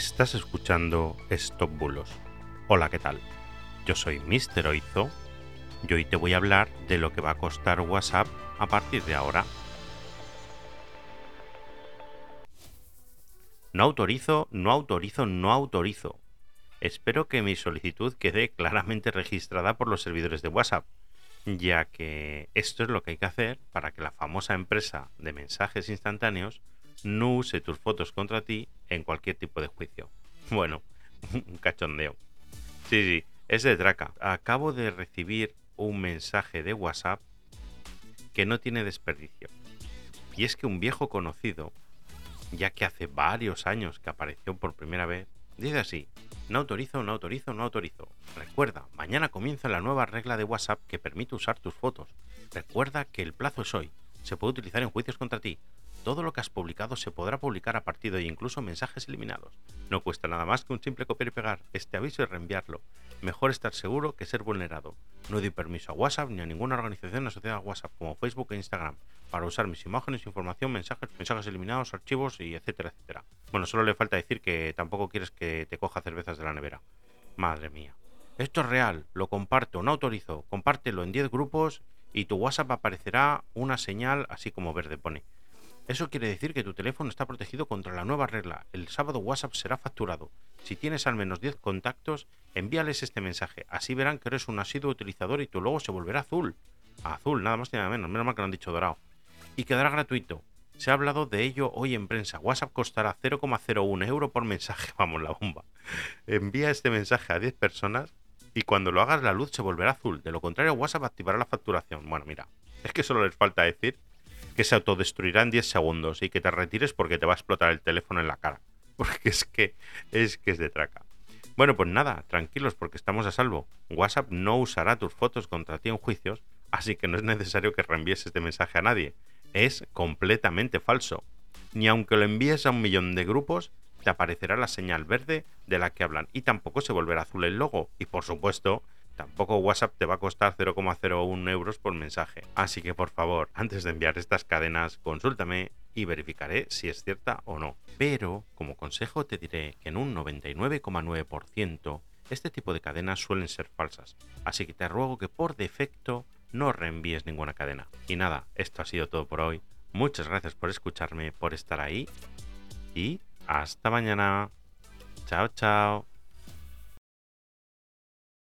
Estás escuchando Stop Bulos. Hola, ¿qué tal? Yo soy Mr. Oizo y hoy te voy a hablar de lo que va a costar WhatsApp a partir de ahora. No autorizo, no autorizo, no autorizo. Espero que mi solicitud quede claramente registrada por los servidores de WhatsApp, ya que esto es lo que hay que hacer para que la famosa empresa de mensajes instantáneos no use tus fotos contra ti en cualquier tipo de juicio. Bueno, un cachondeo. Sí, sí, es de traca. Acabo de recibir un mensaje de WhatsApp que no tiene desperdicio. Y es que un viejo conocido, ya que hace varios años que apareció por primera vez, dice así, no autorizo, no autorizo, no autorizo. Recuerda, mañana comienza la nueva regla de WhatsApp que permite usar tus fotos. Recuerda que el plazo es hoy. Se puede utilizar en juicios contra ti. Todo lo que has publicado se podrá publicar a partir de incluso mensajes eliminados. No cuesta nada más que un simple copiar y pegar este aviso y reenviarlo. Mejor estar seguro que ser vulnerado. No doy permiso a WhatsApp ni a ninguna organización asociada a WhatsApp como Facebook e Instagram para usar mis imágenes, información, mensajes, mensajes eliminados, archivos y etcétera, etcétera. Bueno, solo le falta decir que tampoco quieres que te coja cervezas de la nevera. Madre mía. Esto es real, lo comparto, no autorizo, compártelo en 10 grupos y tu WhatsApp aparecerá una señal así como verde pone. Eso quiere decir que tu teléfono está protegido contra la nueva regla. El sábado WhatsApp será facturado. Si tienes al menos 10 contactos, envíales este mensaje. Así verán que eres un asiduo utilizador y tu logo se volverá azul. Azul, nada más ni nada menos. Menos mal que lo han dicho dorado. Y quedará gratuito. Se ha hablado de ello hoy en prensa. WhatsApp costará 0,01 euro por mensaje. Vamos, la bomba. Envía este mensaje a 10 personas y cuando lo hagas la luz se volverá azul. De lo contrario, WhatsApp activará la facturación. Bueno, mira, es que solo les falta decir que se autodestruirá en 10 segundos y que te retires porque te va a explotar el teléfono en la cara. Porque es que es que es de traca. Bueno, pues nada, tranquilos porque estamos a salvo. WhatsApp no usará tus fotos contra ti en juicios, así que no es necesario que reenvíes este mensaje a nadie. Es completamente falso. Ni aunque lo envíes a un millón de grupos, te aparecerá la señal verde de la que hablan y tampoco se volverá azul el logo. Y por supuesto, Tampoco WhatsApp te va a costar 0,01 euros por mensaje. Así que por favor, antes de enviar estas cadenas, consúltame y verificaré si es cierta o no. Pero, como consejo, te diré que en un 99,9% este tipo de cadenas suelen ser falsas. Así que te ruego que por defecto no reenvíes ninguna cadena. Y nada, esto ha sido todo por hoy. Muchas gracias por escucharme, por estar ahí. Y hasta mañana. Chao, chao.